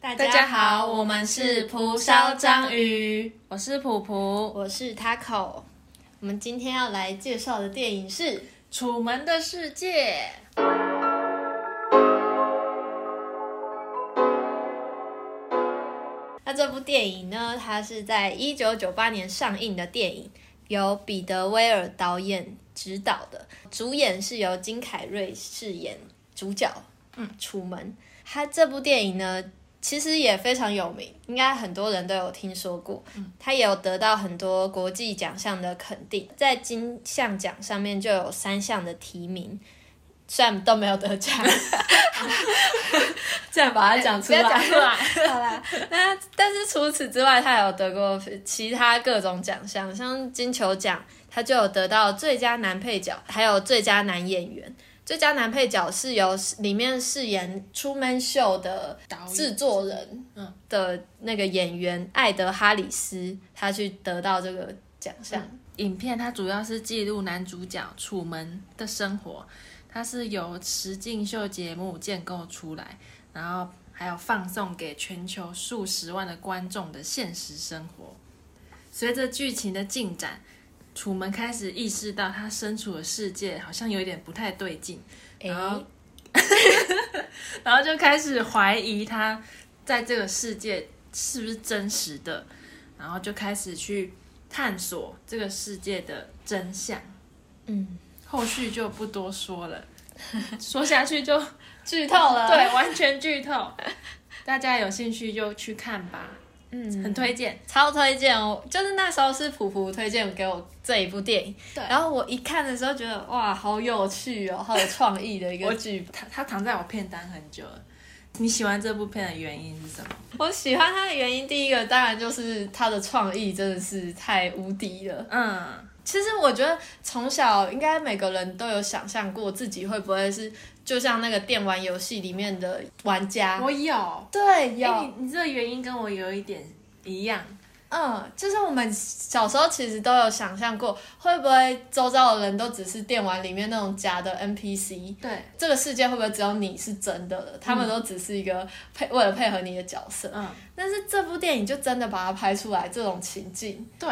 大大家好，我们是蒲烧章鱼，我是普普。我是 Taco。我们今天要来介绍的电影是《楚门的世界》。那这部电影呢，它是在一九九八年上映的电影，由彼得·威尔导演执导的，主演是由金凯瑞饰演主角。嗯，楚门。他这部电影呢，其实也非常有名，应该很多人都有听说过。嗯，他也有得到很多国际奖项的肯定，在金像奖上面就有三项的提名。虽然都没有得奖，这样把它讲出来。讲出来。好啦，那但是除此之外，他有得过其他各种奖项，像金球奖，他就有得到最佳男配角，还有最佳男演员。最佳男配角是由里面饰演《出门秀》的制作人的那个演员艾德哈里斯，他去得到这个奖项。影片它主要是记录男主角楚门的生活。它是由实境秀节目建构出来，然后还有放送给全球数十万的观众的现实生活。随着剧情的进展，楚门开始意识到他身处的世界好像有一点不太对劲，然后，然后就开始怀疑他在这个世界是不是真实的，然后就开始去探索这个世界的真相。嗯。后续就不多说了，说下去就剧透了。对，完全剧透。大家有兴趣就去看吧。嗯，很推荐，超推荐哦！就是那时候是普普推荐给我这一部电影，对。然后我一看的时候觉得哇，好有趣哦，好有创意的一个剧。它它躺在我片单很久了。你喜欢这部片的原因是什么？我喜欢它的原因，第一个当然就是它的创意真的是太无敌了。嗯。其实我觉得从小应该每个人都有想象过自己会不会是就像那个电玩游戏里面的玩家。我有，对，有。你你这个原因跟我有一点一样。嗯，就是我们小时候其实都有想象过，会不会周遭的人都只是电玩里面那种假的 NPC？对，这个世界会不会只有你是真的？他们都只是一个配为了配合你的角色。嗯。但是这部电影就真的把它拍出来这种情境。对。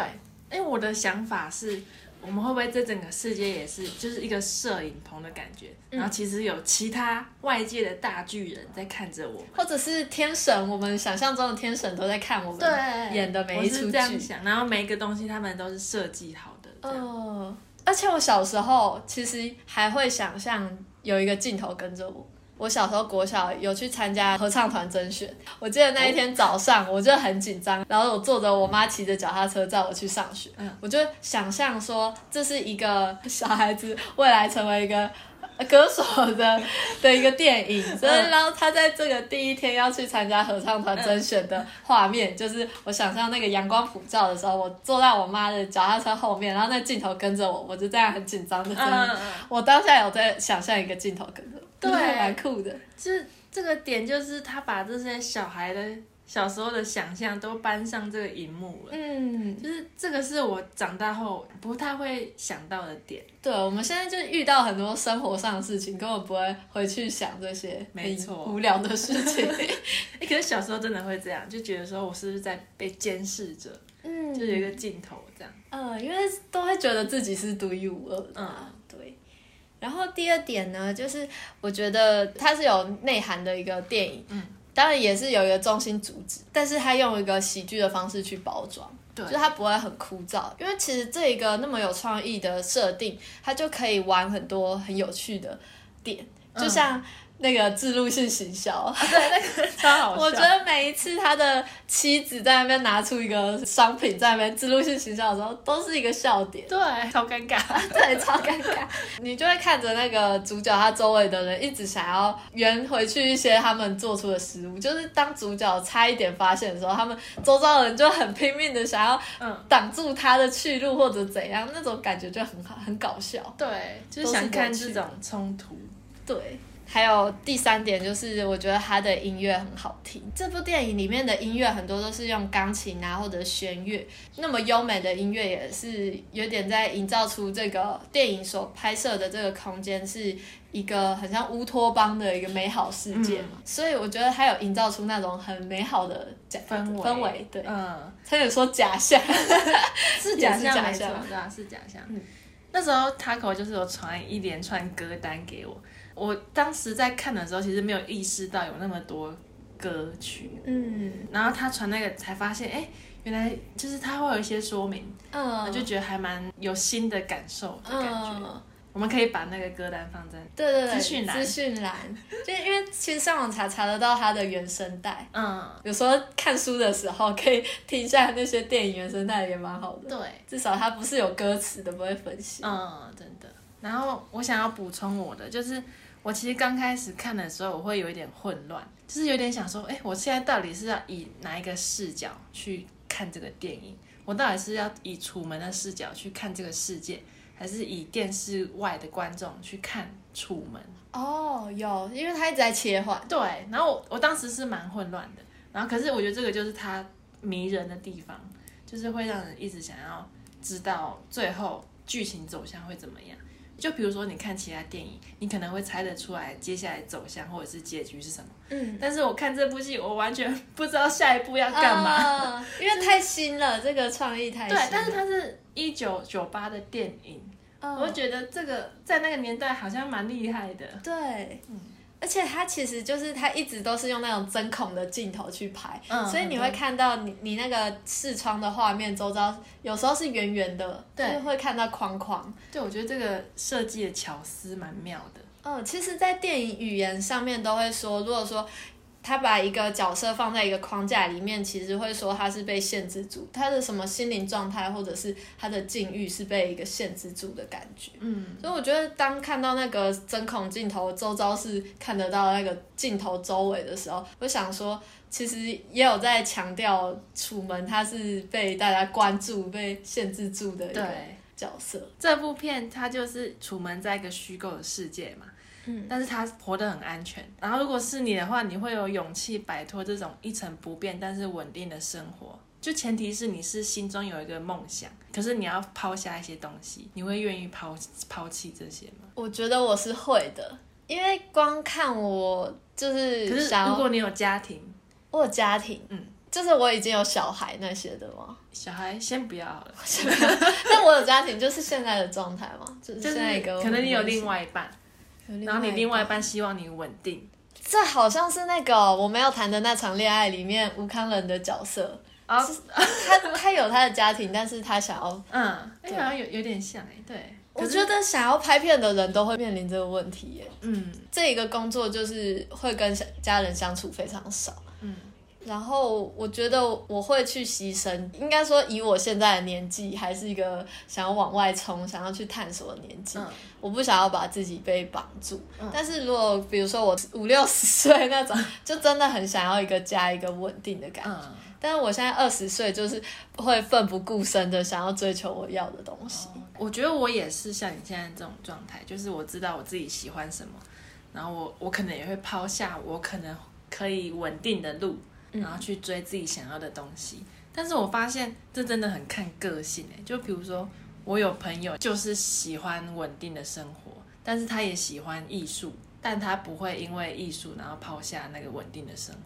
哎，我的想法是，我们会不会这整个世界也是就是一个摄影棚的感觉？然后其实有其他外界的大巨人在看着我们，或者是天神，我们想象中的天神都在看我们演的每一出剧。然后每一个东西他们都是设计好的。哦，而且我小时候其实还会想象有一个镜头跟着我。我小时候国小有去参加合唱团甄选，我记得那一天早上我就很紧张，然后我坐着我妈骑着脚踏车载我去上学，我就想象说这是一个小孩子未来成为一个歌手的的一个电影，所以然后他在这个第一天要去参加合唱团甄选的画面，就是我想象那个阳光普照的时候，我坐在我妈的脚踏车后面，然后那镜头跟着我，我就这样很紧张的声音，我当下有在想象一个镜头跟着。对，蛮酷的。就是这个点，就是他把这些小孩的小时候的想象都搬上这个荧幕了。嗯，就是这个是我长大后不太会想到的点。对，我们现在就遇到很多生活上的事情，根本不会回去想这些没错无聊的事情。哎，可是小时候真的会这样，就觉得说我是不是在被监视着？嗯，就有一个镜头这样。嗯，因为都会觉得自己是独一无二的。嗯。然后第二点呢，就是我觉得它是有内涵的一个电影，嗯，当然也是有一个中心主旨，但是他用一个喜剧的方式去包装，对，就是他不会很枯燥，因为其实这一个那么有创意的设定，他就可以玩很多很有趣的点，就像。那个自录性行销，对，那个 超好笑。我觉得每一次他的妻子在那边拿出一个商品在那边自录性行销的时候，都是一个笑点。对，超尴尬，对，超尴尬。你就会看着那个主角他周围的人一直想要圆回去一些他们做出的失误，就是当主角差一点发现的时候，他们周遭的人就很拼命的想要挡住他的去路或者怎样，那种感觉就很好，很搞笑。对，就是想看这种冲突。对。还有第三点就是，我觉得他的音乐很好听。这部电影里面的音乐很多都是用钢琴啊或者弦乐，那么优美的音乐也是有点在营造出这个电影所拍摄的这个空间是一个很像乌托邦的一个美好世界嘛。所以我觉得他有营造出那种很美好的假氛围氛围，对，嗯，差点说假象，是假也是假象没错象，对啊，是假象。嗯那时候 Taco 就是有传一连串歌单给我，我当时在看的时候，其实没有意识到有那么多歌曲，嗯。然后他传那个才发现，哎，原来就是他会有一些说明，嗯，我就觉得还蛮有新的感受的感觉。嗯。我们可以把那个歌单放在，对对对，资讯栏。资讯栏，就因为其实上网查查得到它的原声带，嗯，有时候看书的时候可以听一下那些电影原声带，也蛮好的。对，至少它不是有歌词的，不会分析。嗯，真的。然后我想要补充我的，就是我其实刚开始看的时候，我会有一点混乱，就是有点想说，哎，我现在到底是要以哪一个视角去看这个电影？我到底是要以楚门的视角去看这个世界，还是以电视外的观众去看楚门？哦，有，因为他一直在切换。对，然后我我当时是蛮混乱的，然后可是我觉得这个就是他迷人的地方，就是会让人一直想要知道最后剧情走向会怎么样。就比如说你看其他电影，你可能会猜得出来接下来走向或者是结局是什么，嗯，但是我看这部戏，我完全 不知道下一步要干嘛。嘛？因为太新了，这个创意太新了。，对但是它是一九九八的电影，嗯我就觉得这个在那个年代好像蛮厉害的。对，而且它其实就是它一直都是用那种针孔的镜头去拍，嗯所以你会看到你你那个视窗的画面周遭有时候是圆圆的，对就是会看到框框。对，我觉得这个设计的巧思蛮妙的。嗯，其实，在电影语言上面都会说，如果说他把一个角色放在一个框架里面，其实会说他是被限制住，他的什么心灵状态或者是他的境遇是被一个限制住的感觉。嗯，所以我觉得，当看到那个针孔镜头周遭是看得到那个镜头周围的时候，我想说，其实也有在强调楚门他是被大家关注、被限制住的一个。角色。这部片它就是楚门在一个虚构的世界嘛，嗯，但是他活得很安全。然后如果是你的话，你会有勇气摆脱这种一成不变但是稳定的生活。就前提是你是心中有一个梦想，可是你要抛下一些东西，你会愿意抛抛弃这些吗？我觉得我是会的，因为光看我就可是是想要，如果你有家庭，我有家庭，嗯，就是我已经有小孩那些的嘛。小孩先不要好了，但我有家庭，就是现在的状态嘛，就是就是现在一个可能你有另，外一半，然后你另外一半，希望你稳定。这好像是那个我没有谈的那场恋爱里面吴康仁的角色，啊，他他有他的家庭，但是他想要，嗯，哎，对好像有有点像哎，对。我觉得想要拍片的人都会面临这个问题耶。嗯这一个工作就是会跟家人相处非常少，嗯，然后我觉得我会去牺牲，应该说以我现在的年纪，还是一个想要往外冲、想要去探索的年纪。嗯我不想要把自己被绑住。嗯但是如果比如说我五六十岁那种，就真的很想要一个家、一个稳定的感觉。嗯。但是我现在二十岁，就是会奋不顾身的想要追求我要的东西。我觉得我也是像你现在这种状态，就是我知道我自己喜欢什么，然后我我可能也会抛下我可能可以稳定的路，然后去追自己想要的东西。但是我发现这真的很看个性诶、就比如说我有朋友就是喜欢稳定的生活，但是他也喜欢艺术，但他不会因为艺术然后抛下那个稳定的生活。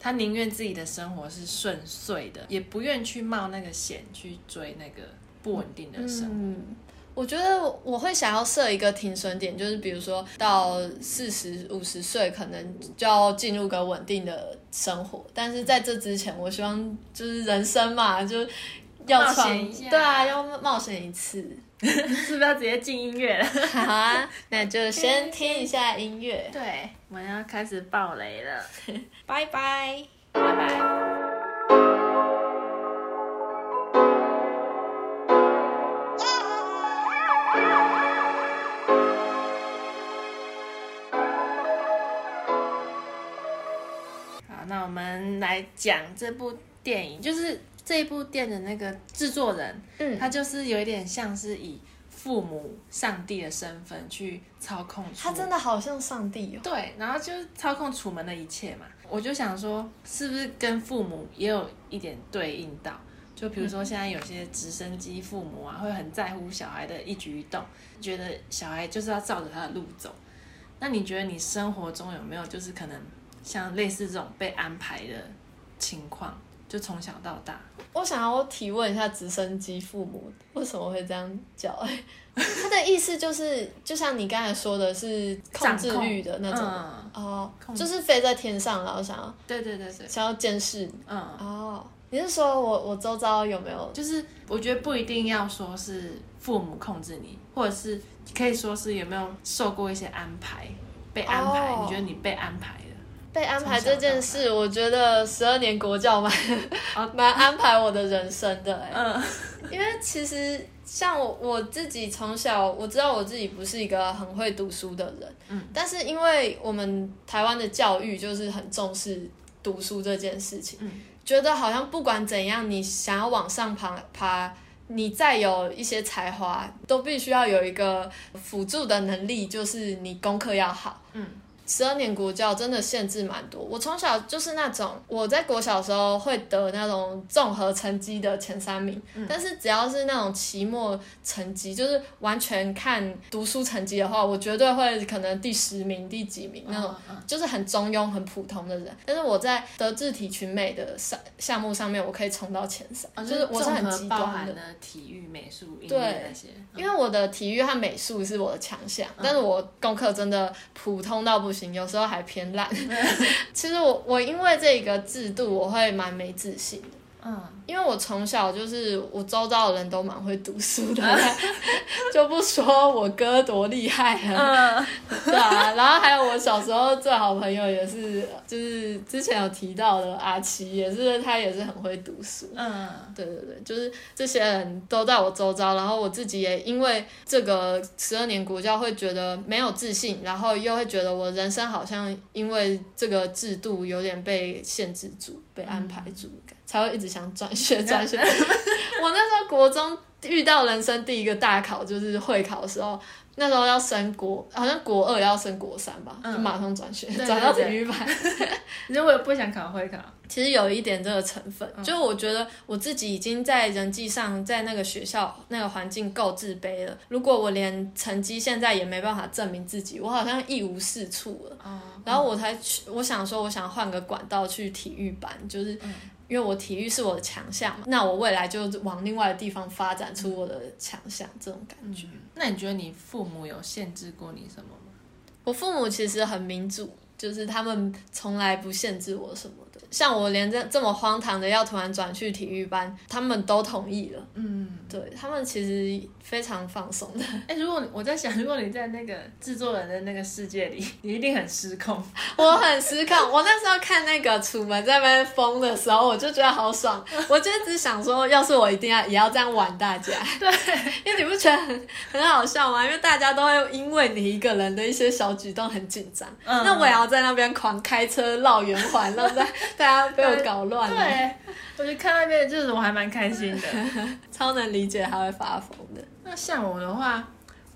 他宁愿自己的生活是顺遂的，也不愿去冒那个险去追那个不稳定的生活。我觉得我会想要设一个停损点，就是比如说到四十五十岁，可能就要进入个稳定的生活。但是在这之前，我希望就是人生嘛，就要冒闯险一下对啊，要冒险一次。是不是要直接进音乐了？好啊，那就先听一下音乐，对，我们要开始爆雷了，拜拜。拜拜。来讲这部电影，就是这一部电影的那个制作人，嗯他就是有一点像是以父母、上帝的身份去操控他真的好像上帝哦。对，然后就是操控楚门的一切嘛。我就想说，是不是跟父母也有一点对应到？就比如说现在有些直升机父母啊，会很在乎小孩的一举一动，觉得小孩就是要照着他的路走。那你觉得你生活中有没有就是可能像类似这种被安排的情况？就从小到大，我想要提问一下直升机父母为什么会这样叫？他的意思就是，就像你刚才说的是控制欲的那种哦，就是飞在天上，然后想要对对对对，想要监视。嗯哦，你是说我我周遭有没有？就是我觉得不一定要说是父母控制你，或者是可以说是有没有受过一些安排，被安排？你觉得你被安排？被安排这件事，我觉得十二年国教蛮 蛮安排我的人生的哎，嗯，因为其实像我我自己从小我知道我自己不是一个很会读书的人，嗯，但是因为我们台湾的教育就是很重视读书这件事情，嗯，觉得好像不管怎样，你想要往上爬爬，你再有一些才华，都必须要有一个辅助的能力，就是你功课要好，嗯。十二年国教真的限制蛮多。我从小就是那种，我在国小时候会得那种综合成绩的前三名，但是只要是那种期末成绩，就是完全看读书成绩的话，我绝对会可能第十名、第几名那种，就是很中庸、很普通的人。但是我在德智体群美的项项目上面，我可以冲到前三，就是我是很极端的体育、美术、音乐那些。因为我的体育和美术是我的强项，但是我功课真的普通到不行。有时候还偏烂。其实我我因为这个制度，我会蛮没自信的。嗯，因为我从小就是我周遭的人都蛮会读书的，就不说我哥多厉害了，对啊。然后还有我小时候最好朋友也是，就是之前有提到的阿奇，也是他也是很会读书。嗯，对对对，就是这些人都在我周遭，然后我自己也因为这个十二年国教会觉得没有自信，然后又会觉得我人生好像因为这个制度有点被限制住，被安排住。才会一直想转学 转学。我那时候国中遇到人生第一个大考，就是会考的时候，那时候要升国，好像国二要升国三吧，就马上转学，转到体育班。你说 我也不想考会考，其实有一点这个成分，就我觉得我自己已经在人际上，在那个学校那个环境够自卑了。如果我连成绩现在也没办法证明自己，我好像一无是处了。然后我才去，我想说，我想换个管道去体育班，就是。因为我体育是我的强项嘛，那我未来就往另外的地方发展出我的强项，这种感觉。那你觉得你父母有限制过你什么吗？我父母其实很民主，就是他们从来不限制我什么的。像我连这这么荒唐的要突然转去体育班，他们都同意了。嗯，对他们其实非常放松的。哎，如果我在想，如果你在那个制作人的那个世界里，你一定很失控。我很失控。我那时候看那个楚门在那边疯的时候，我就觉得好爽。我就只想说，要是我一定要也要这样玩大家。对，因为你不觉得很很好笑吗？因为大家都会因为你一个人的一些小举动很紧张。嗯。那我也要在那边狂开车绕圆环，然后在。大家被我搞乱了。对，我就看那边就是我还蛮开心的，超能理解他会发疯的。那像我的话，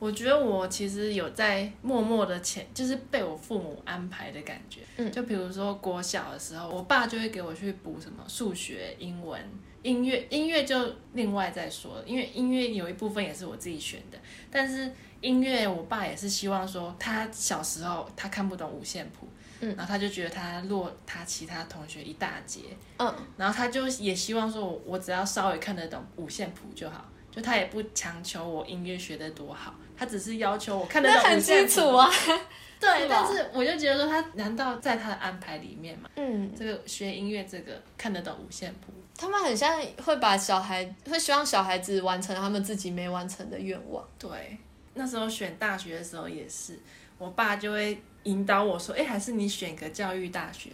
我觉得我其实有在默默的前，就是被我父母安排的感觉。嗯，就比如说国小的时候，我爸就会给我去补什么数学、英文、音乐，音乐就另外再说，因为音乐有一部分也是我自己选的。但是音乐，我爸也是希望说，他小时候他看不懂五线谱。然后他就觉得他落他其他同学一大截，嗯，然后他就也希望说，我我只要稍微看得懂五线谱就好，就他也不强求我音乐学得多好，他只是要求我看得懂五线谱啊。对，但是我就觉得说，他难道在他的安排里面嘛？嗯，这个学音乐这个看得懂五线谱，他们很像会把小孩会希望小孩子完成他们自己没完成的愿望。对，那时候选大学的时候也是，我爸就会。引导我说：“哎，还是你选个教育大学。”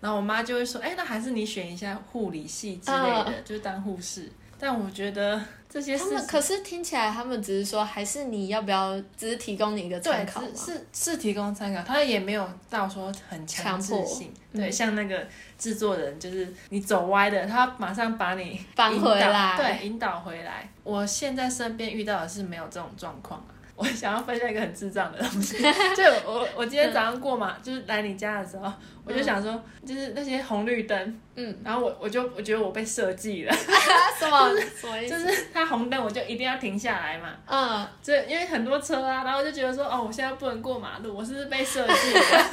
然后我妈就会说：“哎，那还是你选一下护理系之类的，就当护士。”但我觉得这些事他们可是听起来，他们只是说，还是你要不要，只是提供你一个参考。是是是提供参考，他也没有到说很强制性。对，嗯像那个制作人，就是你走歪的，他马上把你搬引回来对，引导回来。我现在身边遇到的是没有这种状况啊。我想要分享一个很智障的东西，就我我今天早上过马，就是来你家的时候，我就想说，就是那些红绿灯，嗯，然后我我就我觉得我被设计了，什么什么意思？就是它红灯我就一定要停下来嘛，嗯，这因为很多车啊，然后我就觉得说，哦，我现在不能过马路，我是不是被设计了？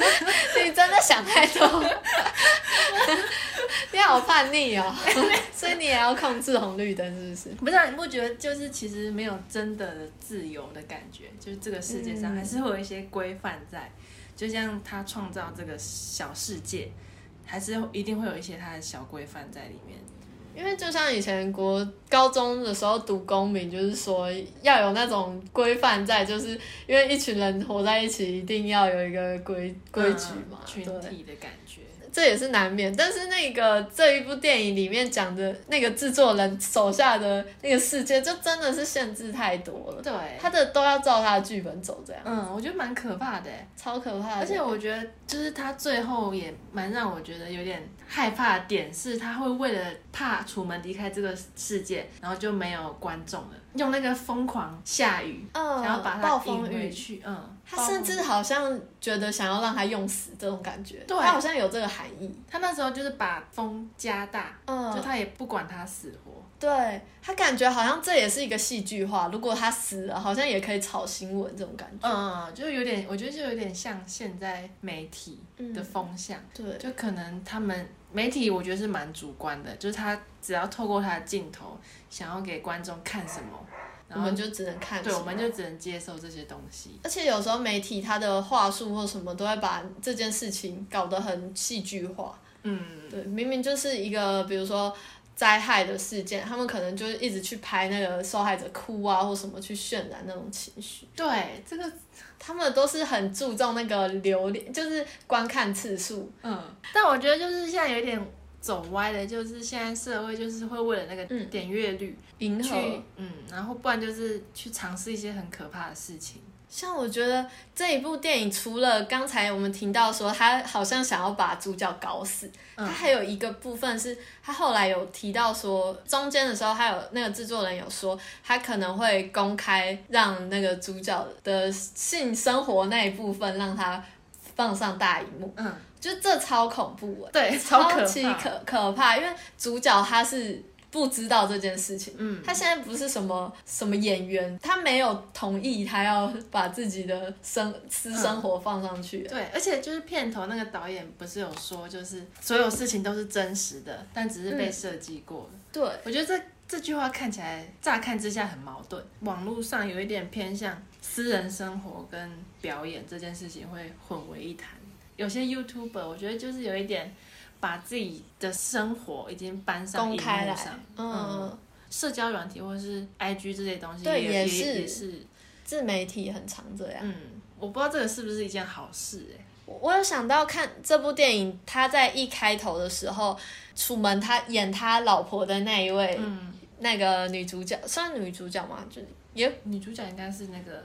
你真的想太多，你好叛逆哦，所以你也要控制红绿灯，是不是？不是、啊，你不觉得就是其实没有真的自由的感觉，就是这个世界上嗯还是会有一些规范在，就像他创造这个小世界，还是一定会有一些他的小规范在里面。因为就像以前国高中的时候读公民，就是说要有那种规范在，就是因为一群人活在一起，一定要有一个规规矩嘛，嗯群。体的感觉。这也是难免，但是那个这一部电影里面讲的那个制作人手下的那个世界，就真的是限制太多了。对，他的都要照他的剧本走，这样嗯，我觉得蛮可怕的欸，超可怕的。而且我觉得就是他最后也蛮让我觉得有点害怕的点是，他会为了怕楚门离开这个世界，然后就没有观众了，用那个疯狂下雨，嗯，想要把暴他引风雨，回去，嗯，他甚至好像觉得想要让他用死这种感觉，对。他好像有这个含义。他那时候就是把风加大，嗯，就他也不管他死活。对他感觉好像这也是一个戏剧化，如果他死了，好像也可以炒新闻这种感觉。嗯，就有点，我觉得就有点像现在媒体的风向，对，就可能他们媒体，我觉得是蛮主观的，就是他只要透过他的镜头，想要给观众看什么，我们就只能看对，我们就只能接受这些东西。而且有时候媒体他的话术或什么都会把这件事情搞得很戏剧化。嗯，对，明明就是一个比如说灾害的事件，他们可能就是一直去拍那个受害者哭啊或什么去渲染那种情绪。对，这个，他们都是很注重那个流量，就是观看次数。嗯，但我觉得就是现在有一点走歪的，就是现在社会就是会为了那个嗯点阅率去，迎合嗯，然后不然就是去尝试一些很可怕的事情。像我觉得这一部电影，除了刚才我们听到说他好像想要把主角搞死，嗯他还有一个部分是他后来有提到说，中间的时候他有那个制作人有说，他可能会公开让那个主角的性生活那一部分让他放上大荧幕，嗯，就这超恐怖哎、对，超可级。可可怕，因为主角他是不知道这件事情。嗯，他现在不是什么什么演员，他没有同意他要把自己的生私生活放上去。对，而且就是片头那个导演不是有说，就是所有事情都是真实的，但只是被设计过的。对，我觉得这这句话看起来乍看之下很矛盾，网络上有一点偏向私人生活跟表演这件事情会混为一谈。有些 YouTuber 我觉得就是有一点把自己的生活已经搬上公开来上，，嗯，社交软体或者是 IG 这些东西对也是也是，自媒体很常这样。嗯，我不知道这个是不是一件好事哎、我我有想到看这部电影，他在一开头的时候，楚门他演他老婆的那一位，嗯，那个女主角算女主角吗？就也女主角应该是那个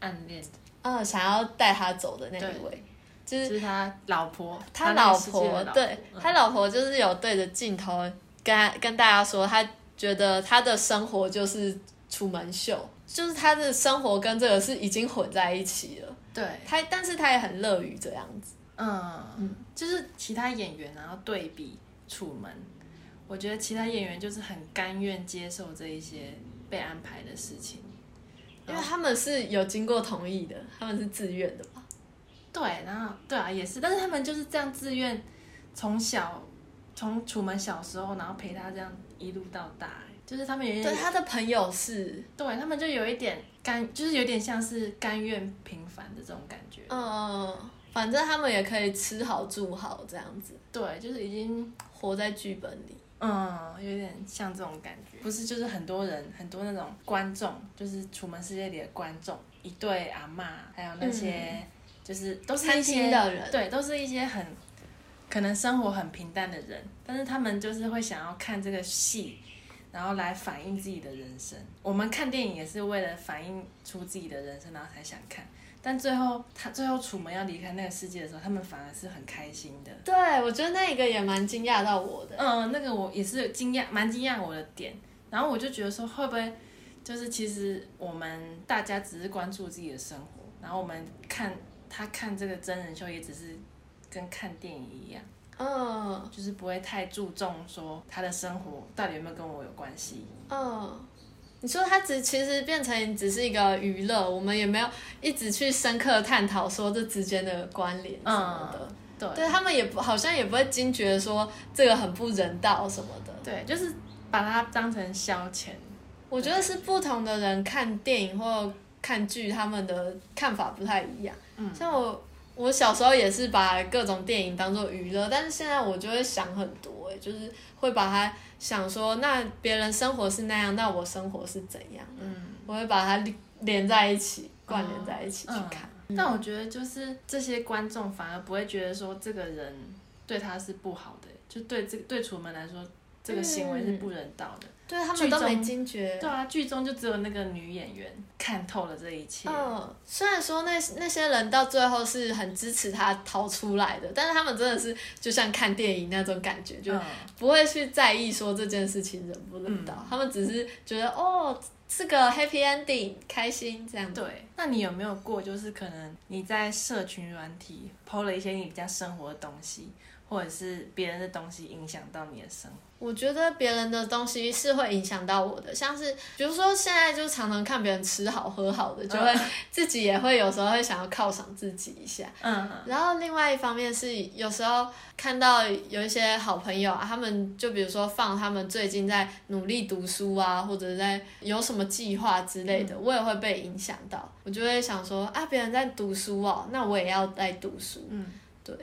暗恋的，呃想要带他走的那一位，就是就是他老婆，他老婆，对嗯他老婆就是有对着镜头跟他跟大家说，他觉得他的生活就是楚门秀，就是他的生活跟这个是已经混在一起了。对，他但是他也很乐于这样子。嗯嗯，就是其他演员然后对比楚门，我觉得其他演员就是很甘愿接受这一些被安排的事情。因为他们是有经过同意的，他们是自愿的吧？对，然后对啊，也是，但是他们就是这样自愿，从小从楚门小时候，然后陪他这样一路到大，欸就是他们有一对，点，他的朋友是，对他们就有一点甘，就是有点像是甘愿平凡的这种感觉。嗯，反正他们也可以吃好住好这样子，对，就是已经活在剧本里。嗯，有点像这种感觉，不是就是很多人很多那种观众，就是《楚门世界》里的观众，一对阿嬷，还有那些、就是都是一餐些的人对，都是一些很可能生活很平淡的人，但是他们就是会想要看这个戏，然后来反映自己的人生。我们看电影也是为了反映出自己的人生，然后才想看。但最后他最后楚门要离开那个世界的时候，他们反而是很开心的。对，我觉得那一个也蛮惊讶到我的。嗯，那个我也是惊讶，蛮惊讶我的点。然后我就觉得说，会不会就是其实我们大家只是关注自己的生活，然后我们看他看这个真人秀也只是跟看电影一样，嗯就是不会太注重说他的生活到底有没有跟我有关系。嗯，你说它只其实变成只是一个娱乐，我们也没有一直去深刻探讨说这之间的关联什么的。对对他们也不好像也不会惊觉说这个很不人道什么的。对，就是把它当成消遣。我觉得是不同的人看电影或看剧，他们的看法不太一样。嗯像我，我小时候也是把各种电影当做娱乐，但是现在我就会想很多、欸，就是会把它想说，那别人生活是那样，那我生活是怎样？嗯，我会把它连连在一起，关联在一起去看。但我觉得就是这些观众反而不会觉得说这个人对他是不好的，就对这对楚门来说，这个行为是不人道的。对他们都没惊觉。对啊，剧中就只有那个女演员看透了这一切。嗯，虽然说那那些人到最后是很支持他逃出来的，但是他们真的是就像看电影那种感觉，就嗯不会去在意说这件事情人不人道，嗯他们只是觉得哦是个 happy ending，开心这样。对，那你有没有过，就是可能你在社群软体 PO 了一些你比较生活的东西，或者是别人的东西影响到你的生活？我觉得别人的东西是会影响到我的，像是比如说现在就常常看别人吃好喝好的，就会自己也会有时候会想要犒赏自己一下。嗯然后另外一方面是有时候看到有一些好朋友啊，他们就比如说放他们最近在努力读书啊，或者在有什么计划之类的，我也会被影响到。我就会想说啊，别人在读书哦，那我也要在读书。嗯，对，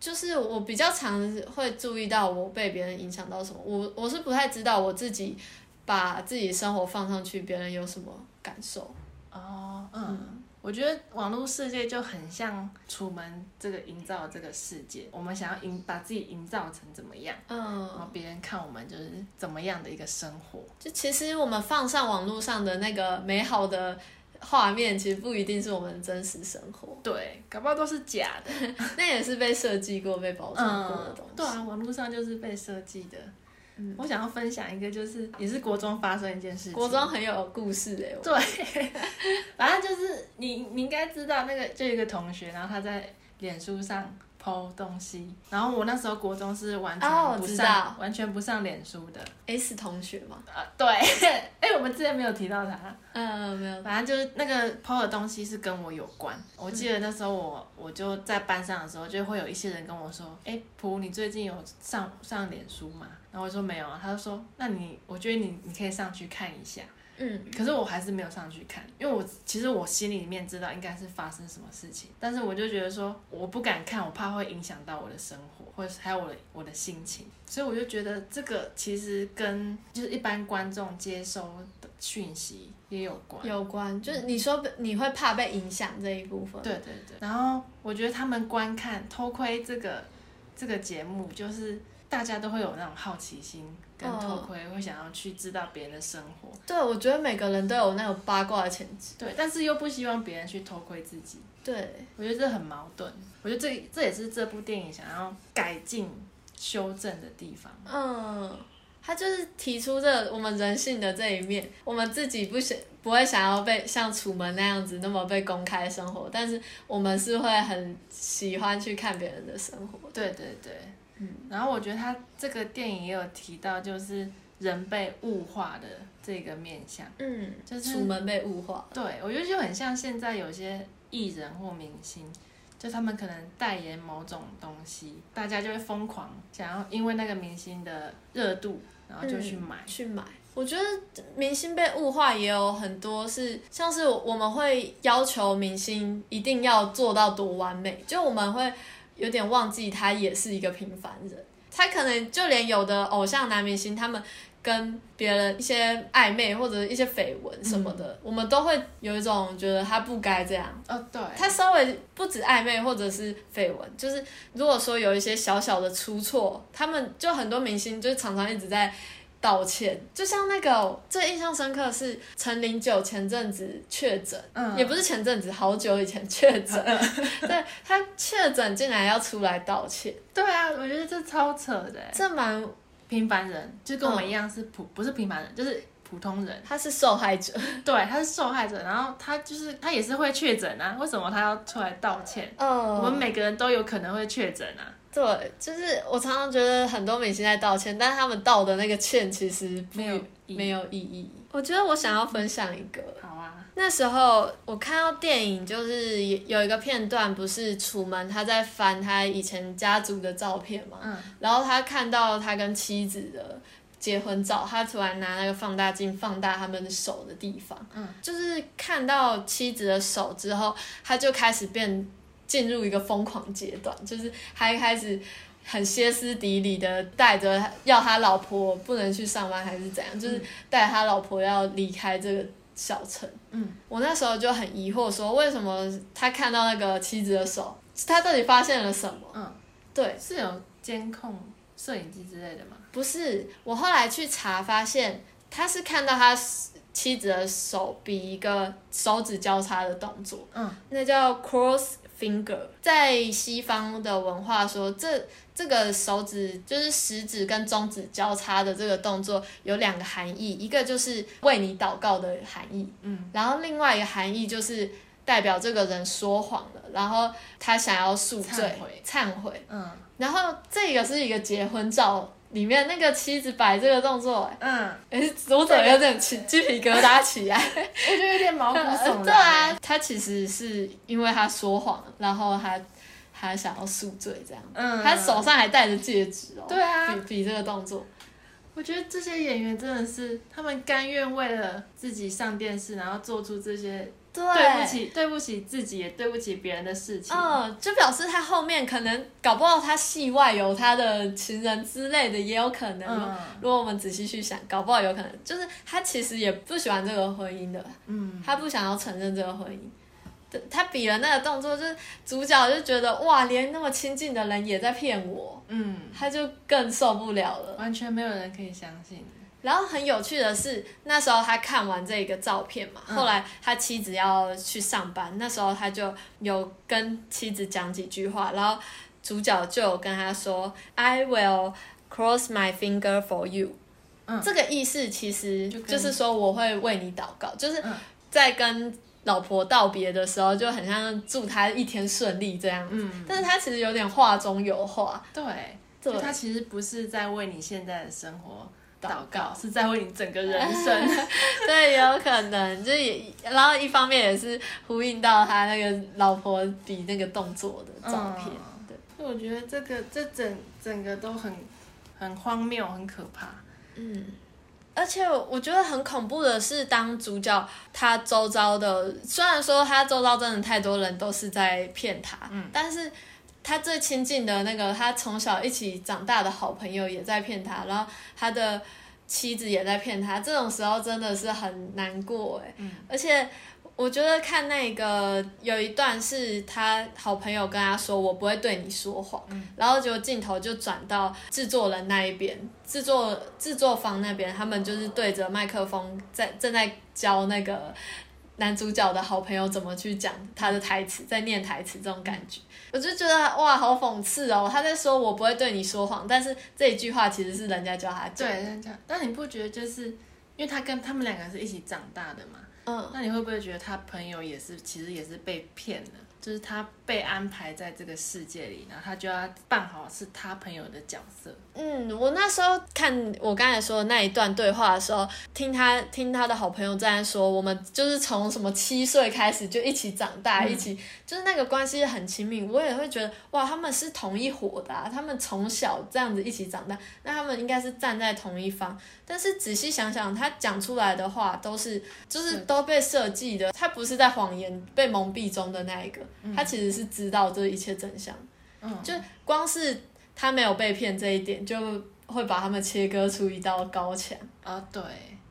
就是我比较常会注意到我被别人影响到什么，我我是不太知道我自己把自己生活放上去，别人有什么感受。哦，嗯，我觉得网络世界就很像楚门这个营造这个世界，我们想要营把自己营造成怎么样，嗯然嗯，后别人看我们就是怎么样的一个生活。就其实我们放上网络上的那个美好的画面，其实不一定是我们真实生活，对，搞不好都是假的。那也是被设计过、被包装过的东西。对啊，网络上就是被设计的。我想要分享一个，就是也是国中发生一件事情。国中很有故事哎、我对，反正就是你你应该知道那个，就有一个同学，然后他在脸书上 PO 东西，然后我那时候国中是完全不上、完全不上脸书的。S 同学嘛，啊，对，哎、我们之前没有提到他，嗯，没有，反正就是那个 PO 的东西是跟我有关。我记得那时候我我就在班上的时候，就会有一些人跟我说：“哎、普，你最近有上上脸书吗？”然后我说没有啊，他就说：“那你我觉得你你可以上去看一下。”嗯，可是我还是没有上去看，因为我其实我心里面知道应该是发生什么事情，但是我就觉得说我不敢看，我怕会影响到我的生活，或者是还有我的我的心情，所以我就觉得这个其实跟就是一般观众接收的讯息也有关。有关，就是你说你会怕被影响这一部分，对对对，然后我觉得他们观看偷窥这个这个节目，就是大家都会有那种好奇心跟偷窥，会想要去知道别人的生活。对，我觉得每个人都有那种八卦的潜质，对，但是又不希望别人去偷窥自己。对，我觉得这很矛盾。我觉得这这也是这部电影想要改进、修正的地方。嗯，他就是提出这我们人性的这一面，我们自己不想不会想要被像楚门那样子那么被公开生活，但是我们是会很喜欢去看别人的生活。对对对，嗯，然后我觉得他这个电影也有提到，就是人被物化的这个面相。嗯，就是楚门被物化，对，我觉得就很像现在有些艺人或明星，就他们可能代言某种东西，大家就会疯狂想要因为那个明星的热度，然后就去买。去买。我觉得明星被物化也有很多是，像是我们会要求明星一定要做到多完美，就我们会有点忘记他也是一个平凡人。他可能就连有的偶像男明星，他们跟别人一些暧昧或者一些绯闻什么的，我们都会有一种觉得他不该这样。哦，对，他稍微不止暧昧或者是绯闻，就是如果说有一些小小的出错，他们就很多明星就常常一直在道歉，就像那个最印象深刻的是陈零九前阵子确诊，嗯。也不是前阵子，好久以前确诊，对他确诊竟然要出来道歉，对啊，我觉得这超扯的欸，这蛮平凡人就跟我们一样是普，不是平凡人，就是普通人。他是受害者，对，他是受害者，然后他就是他也是会确诊啊，为什么他要出来道歉？嗯我们每个人都有可能会确诊啊。对，就是我常常觉得很多明星在道歉，但是他们道的那个歉其实不没有没有意义。我觉得我想要分享一个，好啊，那时候我看到电影，就是有一个片段，不是楚门他在翻他以前家族的照片嘛，嗯。然后他看到他跟妻子的结婚照，他突然拿那个放大镜放大他们的手的地方，嗯，就是看到妻子的手之后，他就开始变进入一个疯狂阶段，就是他一开始。很歇斯底里的带着要他老婆不能去上班还是怎样，就是带他老婆要离开这个小城。嗯，我那时候就很疑惑，说为什么他看到那个妻子的手，他到底发现了什么？嗯，对，是有监控摄影机之类的吗？不是，我后来去查发现，他是看到他妻子的手比一个手指交叉的动作，嗯，那叫 cross finger。在西方的文化说，这这个手指就是食指跟中指交叉的这个动作有两个含义，一个就是为你祷告的含义，嗯，然后另外一个含义就是代表这个人说谎了，然后他想要赎罪忏悔、忏悔。嗯然后这个是一个结婚照，里面那个妻子摆这个动作，嗯，哎，我怎么有点起鸡皮疙瘩起来？我觉得有点毛骨悚然。对啊，，他其实是因为他说谎，然后他他想要赎罪这样，嗯，他手上还戴着戒指哦。对啊比比这个动作，我觉得这些演员真的是，他们甘愿为了自己上电视，然后做出这些对对不。起、对不起自己，也对不起别人的事情。嗯，就表示他后面可能搞不好他戏外有他的情人之类的，也有可能。嗯如果我们仔细去想，搞不好有可能就是他其实也不喜欢这个婚姻的，嗯，他不想要承认这个婚姻。他比了那个动作，就是主角就觉得哇，连那么亲近的人也在骗我，嗯，他就更受不了了。完全没有人可以相信。然后很有趣的是，那时候他看完这个照片嘛，嗯。后来他妻子要去上班，那时候他就有跟妻子讲几句话，然后主角就有跟他说：“I will cross my finger for you。”嗯。这个意思其实就是说我会为你祷告，就是嗯。在跟老婆道别的时候，就很像祝他一天顺利这样。嗯，但是他其实有点话中有话，对，他其实不是在为你现在的生活祷祷告，是在为你整个人生。对，有可能，就也，然后一方面也是呼应到他那个老婆比那个动作的照片，嗯对，所以我觉得这个这整整个都很很荒谬，很可怕。嗯。而且我觉得很恐怖的是，当主角他周遭的，虽然说他周遭真的太多人都是在骗他，嗯但是他最亲近的那个他从小一起长大的好朋友也在骗他，然后他的妻子也在骗他，这种时候真的是很难过哎。嗯而且我觉得看那个有一段是他好朋友跟他说：“我不会对你说谎。嗯然后就镜头就转到制作人那一边，制作制作方那边，他们就是对着麦克风在正在教那个男主角的好朋友怎么去讲他的台词，在念台词这种感觉，我就觉得哇，好讽刺哦！他在说我不会对你说谎，但是这一句话其实是人家教他讲对，。人家。但你不觉得就是因为他跟他们两个是一起长大的嘛？嗯，那你会不会觉得他朋友也是其实也是被骗了？就是他被安排在这个世界里，然后他就要扮好是他朋友的角色。嗯，我那时候看我刚才说的那一段对话的时候，听他听他的好朋友在说，我们就是从什么七岁开始就一起长大，嗯一起就是那个关系很亲密。我也会觉得哇，他们是同一伙的、啊，他们从小这样子一起长大，那他们应该是站在同一方。但是仔细想想，他讲出来的话都是就是都被设计的，他不是在谎言被蒙蔽中的那一个，他其实是知道这一切真相。嗯，就光是他没有被骗这一点，就会把他们切割出一道高墙。啊对，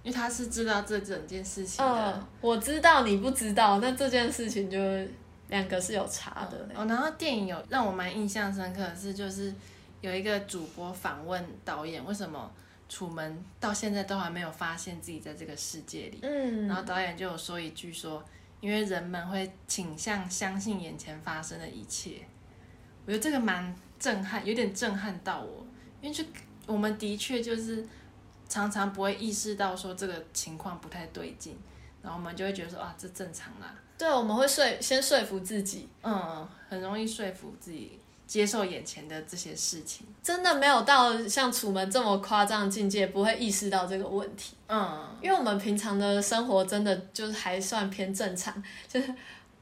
因为他是知道这整件事情嗯的。，我知道你不知道，那这件事情就两个是有差的嘞。哦，然后电影有让我蛮印象深刻的是，就是有一个主播访问导演，为什么楚门到现在都还没有发现自己在这个世界里。嗯，然后导演就有说一句说，因为人们会倾向相信眼前发生的一切，我觉得这个蛮震撼，有点震撼到我，因为就我们的确就是常常不会意识到说这个情况不太对劲，然后我们就会觉得说啊这正常啦，对，我们会说先说服自己，嗯，很容易说服自己接受眼前的这些事情，真的没有到像楚门这么夸张境界，不会意识到这个问题。嗯，因为我们平常的生活真的就是还算偏正常，就是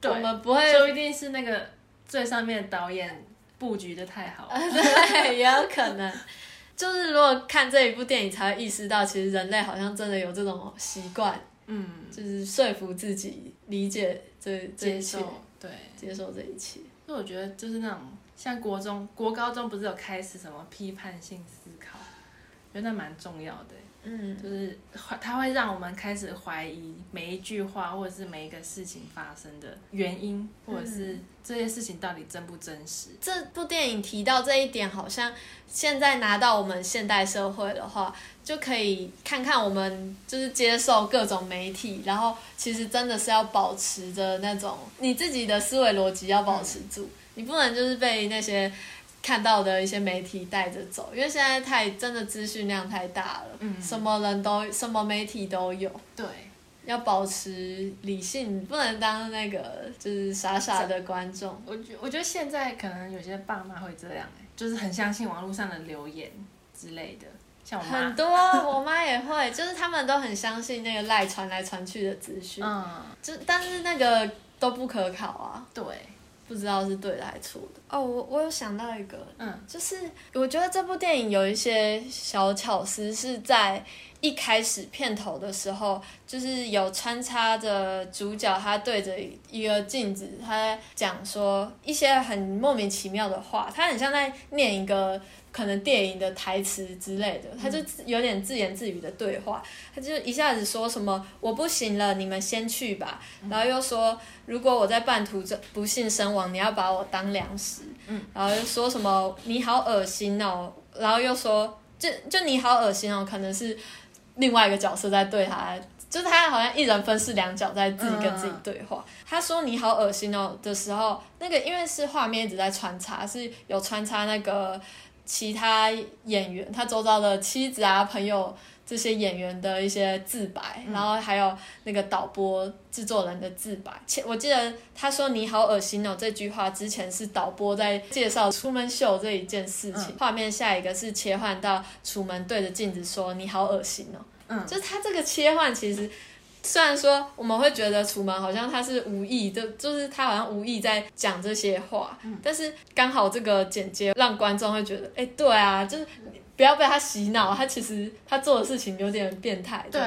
我们不会，说一定是那个最上面的导演布局的太好了，对，也有可能。就是如果看这一部电影，才会意识到，其实人类好像真的有这种习惯，嗯，就是说服自己理解这这接受，对。接受这一切。所以我觉得就是那种像国中、国高中不是有开始什么批判性思考，觉得那蛮重要的，嗯，就是它会让我们开始怀疑每一句话或者是每一个事情发生的原因，或者是这些事情到底真不真实。这部电影提到这一点，好像现在拿到我们现代社会的话，就可以看看我们就是接受各种媒体，然后其实真的是要保持着那种你自己的思维逻辑要保持住，你不能就是被那些看到的一些媒体带着走，因为现在太真的资讯量太大了，嗯。什么人都什么媒体都有。对，要保持理性，不能当那个就是傻傻的观众。我觉我觉得现在可能有些爸妈会这样、欸，就是很相信网络上的留言之类的，像我妈。很，多，我妈也会，就是他们都很相信那个赖传来传去的资讯，嗯，就但是那个都不可考啊，对，不知道是对的还是错的。哦，我我有想到一个，嗯就是我觉得这部电影有一些小巧思是在一开始片头的时候，就是有穿插着主角他对着一个镜子，他在讲说一些很莫名其妙的话，他很像在念一个。可能电影的台词之类的，他就自有点自言自语的对话，他就一下子说什么“我不行了，你们先去吧”，然后又说“如果我在半途这不幸身亡，你要把我当粮食”，嗯，然后又说什么“你好恶心哦”，然后又说“就就你好恶心哦”，可能是另外一个角色在对他，就是他好像一人分饰两角，在自己跟自己对话。他说“你好恶心哦”的时候，那个因为是画面一直在穿插，是有穿插那个其他演员他周遭的妻子啊、朋友这些演员的一些自白，然后还有那个导播制作人的自白。前我记得他说“你好恶心哦”这句话之前是导播在介绍出门秀这一件事情，画面下一个是切换到楚门对着镜子说“你好恶心哦”，嗯，就是他这个切换其实。虽然说我们会觉得楚门好像他是无意，就就是他好像无意在讲这些话，但是刚好这个剪接让观众会觉得，哎、对啊，就是不要被他洗脑，他其实他做的事情有点变态。对，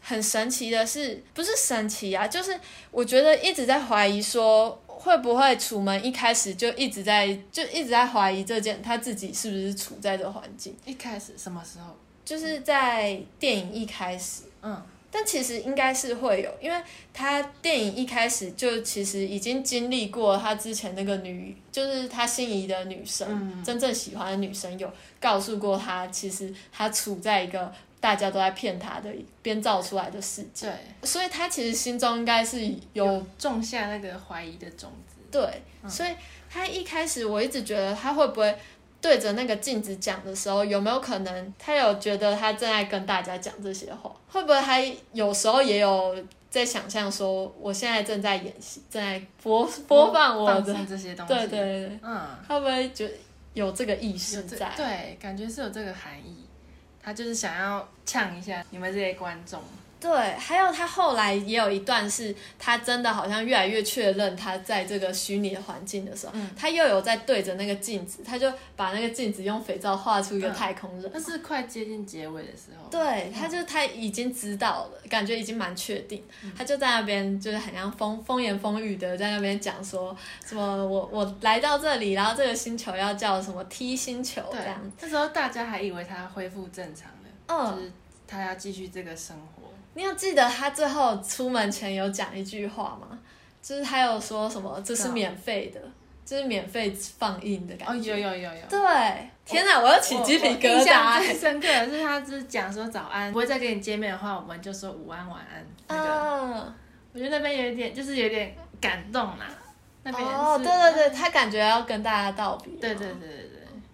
很神奇的是，不是神奇啊，就是我觉得一直在怀疑说，会不会楚门一开始就一直在就一直在怀疑这件他自己是不是处在这个环境，一开始什么时候？就是在电影一开始。嗯但其实应该是会有，因为他电影一开始就其实已经经历过他之前那个女，就是他心仪的女生，嗯。真正喜欢的女生有告诉过他，其实他处在一个大家都在骗他的编造出来的世界，对，所以他其实心中应该是有有种下那个怀疑的种子。对，所以他一开始我一直觉得他会不会对着那个镜子讲的时候，有没有可能他有觉得他正在跟大家讲这些话？会不会他有时候也有在想象说，我现在正在演戏，正在播播放我的，放这些东西。对对对，嗯，会不会觉得有这个意识在？对，感觉是有这个含义。他就是想要呛一下你们这些观众。对，还有他后来也有一段是，他真的好像越来越确认他在这个虚拟的环境的时候，嗯他又有在对着那个镜子，他就把那个镜子用肥皂画出一个嗯太空人。那是快接近结尾的时候。对，他就他已经知道了，感觉已经蛮确定，他就在那边就是很像风风言风语的在那边讲说什么我我来到这里，然后这个星球要叫什么 T 星球这对样，，那时候大家还以为他恢复正常了，嗯就是他要继续这个生活。你有记得他最后出门前有讲一句话吗？就是他有说什么这是免费的，就是免费放映的感哦，觉。有有有有。对，天哪，我要起鸡皮疙瘩欸。最深刻的是，他就是讲说早安，不会再跟你见面的话，我们就说午安晚安。那个，嗯，我觉得那边有一点，就是有点感动啦。那边哦，是对对对，他感觉要跟大家道别。对对对。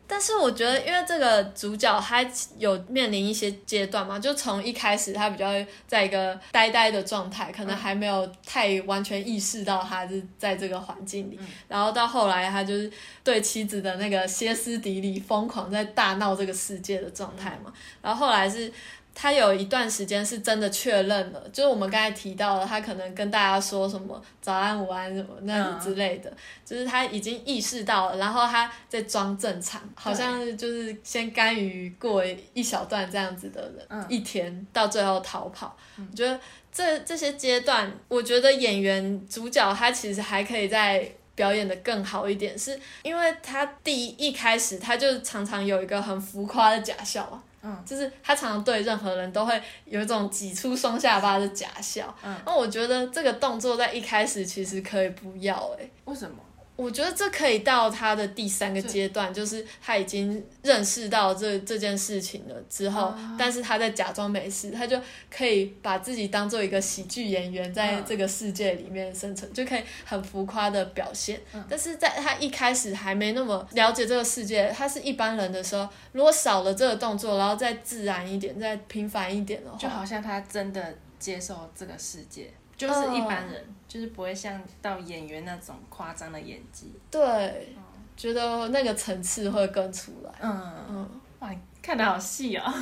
但是我觉得，因为这个主角他有面临一些阶段嘛，就从一开始他比较在一个呆呆的状态，可能还没有太完全意识到他是在这个环境里，然后到后来他就是对妻子的那个歇斯底里、疯狂在大闹这个世界的状态嘛，然后后来是。他有一段时间是真的确认了，就是我们刚才提到了，他可能跟大家说什么早安、午安什么那种之类的，就是他已经意识到了，然后他在装正常，好像是就是先甘于过一小段这样子的人、嗯一天，到最后逃跑。我觉得这这些阶段，我觉得演员主角他其实还可以在。表演的更好一点，是因为他第一一开始他就常常有一个很浮夸的假笑啊，嗯，就是他常常对任何人都会有一种挤出双下巴的假笑，嗯，那我觉得这个动作在一开始其实可以不要、欸，为什么？我觉得这可以到他的第三个阶段，就是他已经认识到这这件事情了之后，哦但是他在假装没事，他就可以把自己当做一个喜剧演员，在嗯。这个世界里面生存，就可以很浮夸的表现。嗯。但是在他一开始还没那么了解这个世界，他是一般人的时候，如果少了这个动作，然后再自然一点，再平凡一点的话，就好像他真的接受这个世界，就是一般人，就是不会像到演员那种夸张的演技。对，觉得那个层次会更出来。嗯，嗯，哇，看的好细哦。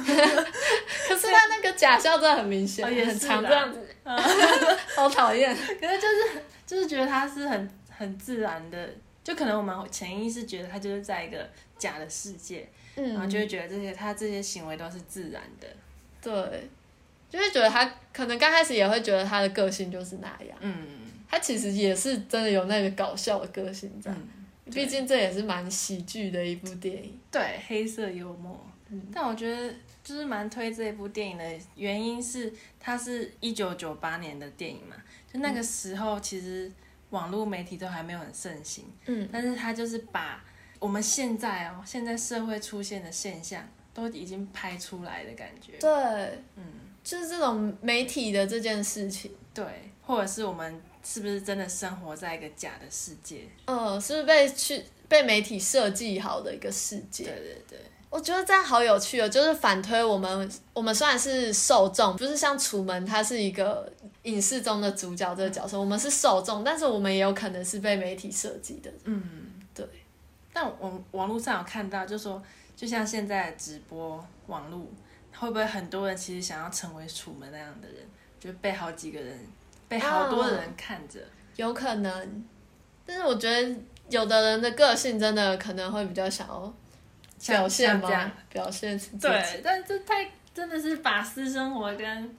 可是他那个假笑真的很明显，哦也很长这样子，好讨厌。可是就是就是觉得他是很很自然的，就可能我们潜意识觉得他就是在一个假的世界，然后嗯，就会觉得这些他这些行为都是自然的。对，就会觉得他可能刚开始也会觉得他的个性就是那样，嗯。他其实也是真的有那个搞笑的个性在，嗯，毕竟这也是蛮喜剧的一部电影。对，黑色幽默。但我觉得就是蛮推这部电影的原因是，它是一九九八年的电影嘛，就那个时候其实网络媒体都还没有很盛行，嗯，但是他就是把我们现在哦，现在社会出现的现象都已经拍出来的感觉。对，嗯，就是这种媒体的这件事情，对，或者是我们是不是真的生活在一个假的世界？嗯，是不是被去被媒体设计好的一个世界？对对对，我觉得这样好有趣哦，就是反推我们，我们虽然是受众，不是像楚门，他是一个影视中的主角这个角色，我们是受众，但是我们也有可能是被媒体设计的。嗯，对。但我网络上有看到，就说就像现在直播网络，会不会很多人其实想要成为楚门那样的人，就被好几个人，被好多人看着。有可能，但是我觉得有的人的个性真的可能会比较想要表现吗？表现自己。对，但这太真的是把私生活跟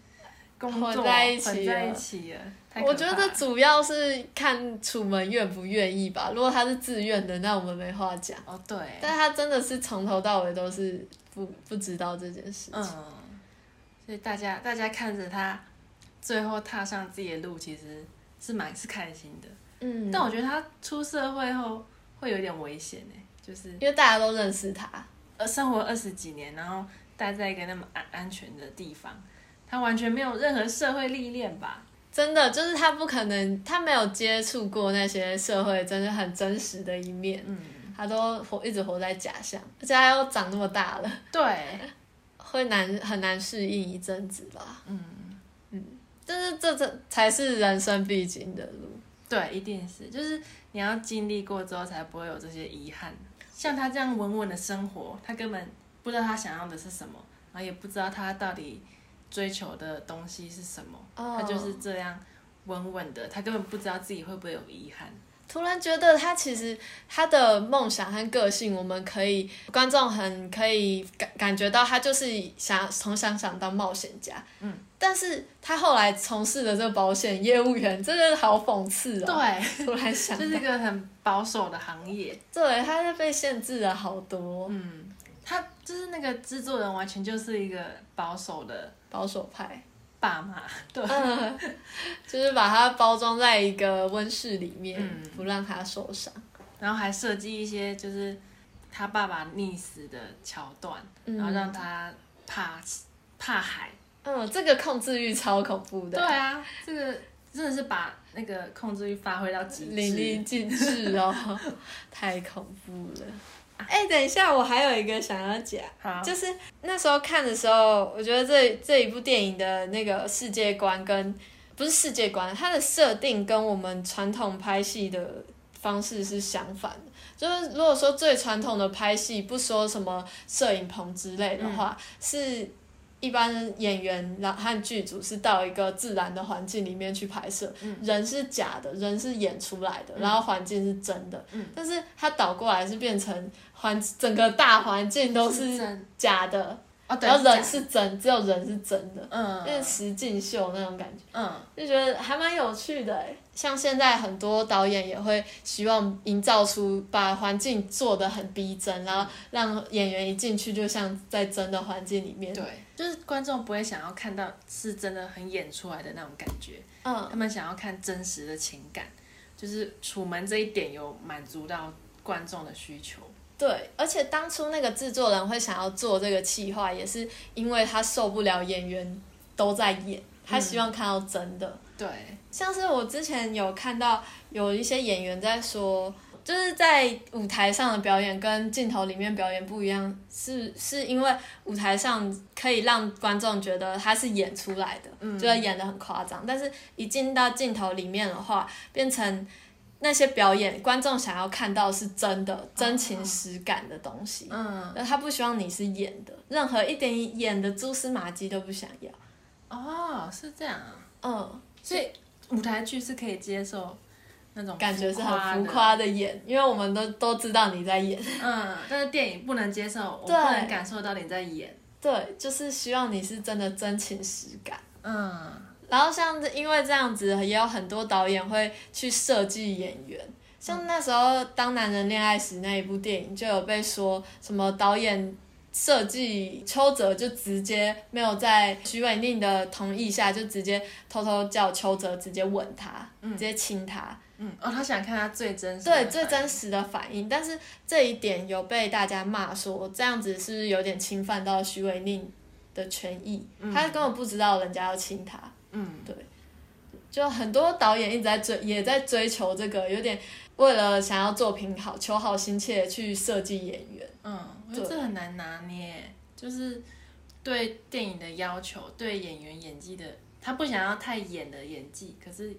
工作混在一起了。我觉得主要是看楚门愿不愿意吧。如果他是自愿的，那我们没话讲。哦对，但他真的是从头到尾都是不不知道这件事情。嗯，所以大家大家看着他最后踏上自己的路，其实是蛮是开心的。嗯，但我觉得他出社会后会有点危险呢，就是因为大家都认识他。呃生活二十几年，然后待在一个那么安安全的地方，他完全没有任何社会历练吧？真的就是他不可能，他没有接触过那些社会真的很真实的一面，嗯，他都活一直活在假象，而且他又长那么大了，对，会难很难适应一阵子吧。嗯，但是这这才是人生必经的路。对，一定是，就是你要经历过之后，才不会有这些遗憾。像他这样稳稳的生活，他根本不知道他想要的是什么，然后也不知道他到底追求的东西是什么，哦他就是这样稳稳的，他根本不知道自己会不会有遗憾。突然觉得他其实他的梦想和个性，我们可以观众很可以感感觉到他就是想从想想当冒险家，嗯，但是他后来从事的这个保险业务员，真的好讽刺哦。对，突然想到，这是一个很保守的行业。对，他是被限制了好多。嗯，他就是那个制作人，完全就是一个保守的保守派，爸妈。对，嗯，就是把它包装在一个温室里面，嗯不让它受伤。然后还设计一些就是他爸爸溺死的桥段，嗯然后让他怕怕海。嗯，这个控制欲超恐怖的，对啊，这个真的是把那个控制欲发挥到极致。淋漓尽致哦，太恐怖了。哎、等一下，我还有一个想要讲，就是那时候看的时候，我觉得这这一部电影的那个世界观跟不是世界观，它的设定跟我们传统拍戏的方式是相反的。就是如果说最传统的拍戏，不说什么摄影棚之类的话，是一般演员和剧组是到一个自然的环境里面去拍摄，人是假的，人是演出来的，然后环境是真的。嗯但是它倒过来是变成环整个大环境都是真假的，哦，对，然后人是真，只有人是真的，嗯变成实境秀那种感觉。嗯就觉得还蛮有趣的欸像现在很多导演也会希望营造出把环境做的很逼真，然后让演员一进去就像在真的环境里面。对，就是观众不会想要看到是真的很演出来的那种感觉，嗯他们想要看真实的情感，就是楚门这一点有满足到观众的需求。对，而且当初那个制作人会想要做这个企划，也是因为他受不了演员都在演，他希望看到真的。对，像是我之前有看到有一些演员在说，就是在舞台上的表演跟镜头里面表演不一样，是是因为舞台上可以让观众觉得他是演出来的，嗯。就是演的很夸张，但是一进到镜头里面的话，变成那些表演观众想要看到是真的真情实感的东西。嗯，那他不希望你是演的，任何一点演的蛛丝马迹都不想要。哦，是这样啊，嗯，所以舞台剧是可以接受那种感觉是很浮，夸的演，因为我们都都知道你在演。嗯，但是电影不能接受，我不能感受到你在演，对，就是希望你是真的真情实感。嗯，然后像这因为这样子，也有很多导演会去设计演员。像那时候《当男人恋爱时》那一部电影，就有被说什么导演设计邱泽就直接没有在徐伟宁的同意下，就直接偷偷叫邱泽直接吻他，直接亲他。嗯，哦，他想看他最真实的对，最真实的反应，但是这一点有被大家骂说这样子是不是有点侵犯到徐伟宁的权益？他根本不知道人家要亲他，嗯，就很多导演一直在追，也在追求这个，有点为了想要作品好，求好心切去设计演员。嗯，我觉得这很难拿捏，就是对电影的要求，对演员演技的，他不想要太演的演技，可是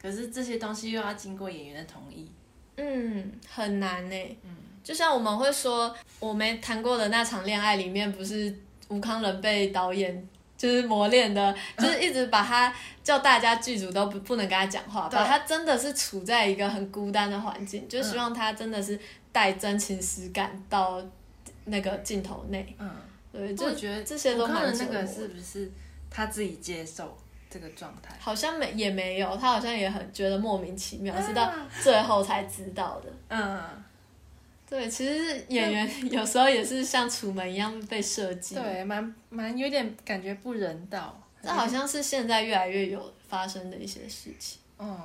可是这些东西又要经过演员的同意。嗯，很难呢。嗯，就像我们会说，我没谈过的那场恋爱里面，不是吴康仁被导演就是磨练的，就是一直把他叫大家剧组都不不能跟他讲话，对。把他真的是处在一个很孤单的环境，就希望他真的是带真情实感到那个镜头内。嗯，对，就我觉得这些都蛮折磨的。那个是不是他自己接受这个状态？好像没也没有，他好像也很觉得莫名其妙，是到啊最后才知道的。嗯，对，其实演员 有时候也是像楚门一样被设计。，对，蛮蛮有点感觉不人道。这好像是现在越来越有发生的一些事情。嗯，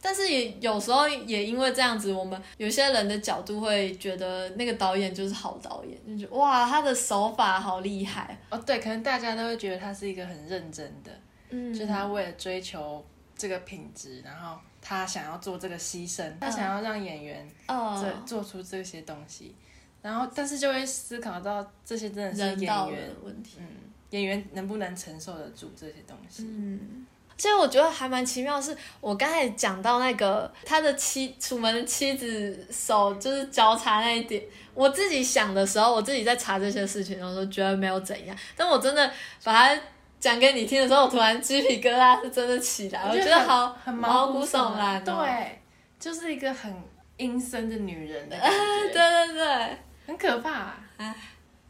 但是也有时候也因为这样子，我们有些人的角度会觉得那个导演就是好导演，就觉得哇，他的手法好厉害。哦，对，可能大家都会觉得他是一个很认真的，嗯就他为了追求这个品质，然后他想要做这个牺牲，他想要让演员这呃做出这些东西，然后但是就会思考到这些真的是演员的问题。嗯，演员能不能承受得住这些东西？嗯，其实我觉得还蛮奇妙的是，我刚才讲到那个他的妻楚门的妻子手就是交叉那一点，我自己想的时候，我自己在查这些事情的时候，觉得没有怎样，但我真的把它讲给你听的时候，我突然鸡皮疙瘩是真的起来，我觉得好很毛骨悚然、哦，对，就是一个很阴森的女人的感觉，对对对，很可怕。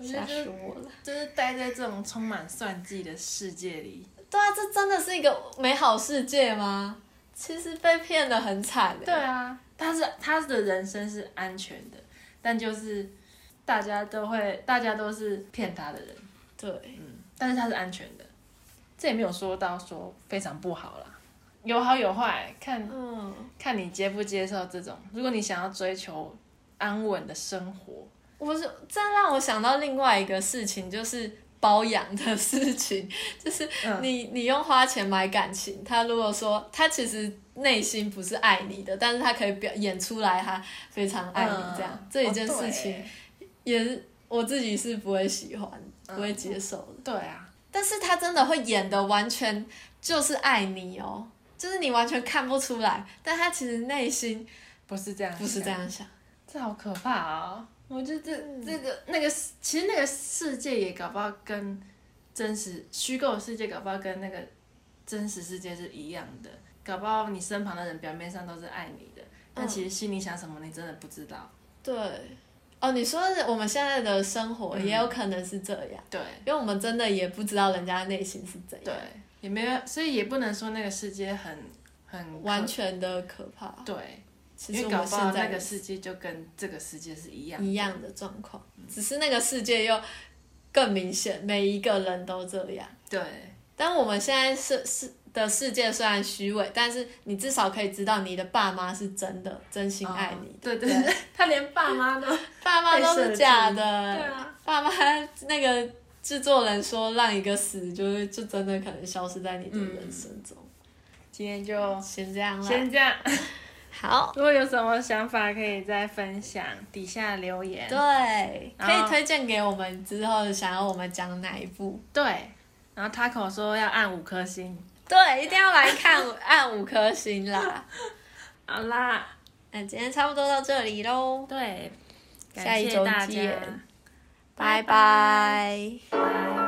吓死我了。就是待在这种充满算计的世界里，对啊，这真的是一个美好世界吗？其实被骗的很惨的对啊，但是他的人生是安全的，但就是大家都会，大家都是骗他的人，对，嗯但是他是安全的，这也没有说到说非常不好啦。有好有坏，看嗯，看你接不接受这种。如果你想要追求安稳的生活，我是这让我想到另外一个事情，就是包养的事情，就是嗯。你你用花钱买感情，他如果说他其实内心不是爱你的，但是他可以表演出来他非常爱你这样，嗯。这一件事情也是我自己是不会喜欢、不会接受的。对啊，但是他真的会演的完全就是爱你哦，就是你完全看不出来，但他其实内心不是这样，不是这，样想。这好可怕啊、我觉得这、嗯。这个那个，其实那个世界也搞不好跟真实虚构的世界搞不好跟那个真实世界是一样的，搞不好你身旁的人表面上都是爱你的，但嗯。其实心里想什么你真的不知道。对，哦，你说的我们现在的生活嗯。也有可能是这样，对。因为我们真的也不知道人家内心是怎样，对，也没有，所以也不能说那个世界很很完全的可怕。对，其实我因为搞不好们现在那个世界就跟这个世界是一样一样的状况，只是那个世界又更明显，每一个人都这样。对。但我们现在是是的世界虽然虚伪，但是你至少可以知道你的爸妈是真的真心爱你，对对对，他连爸妈都 爸妈都是假的。对啊，爸妈那个制作人说让一个死，就是就真的可能消失在你的人生中。今天就先这样了，先这样。好，如果有什么想法，可以再分享，底下留言。对，可以推荐给我们之后想要我们讲哪一部。对，然后 Taco 说要按五颗星。对，一定要来看，按五颗星啦。好啦，那今天差不多到这里喽，对，下一周感谢大家拜拜。拜。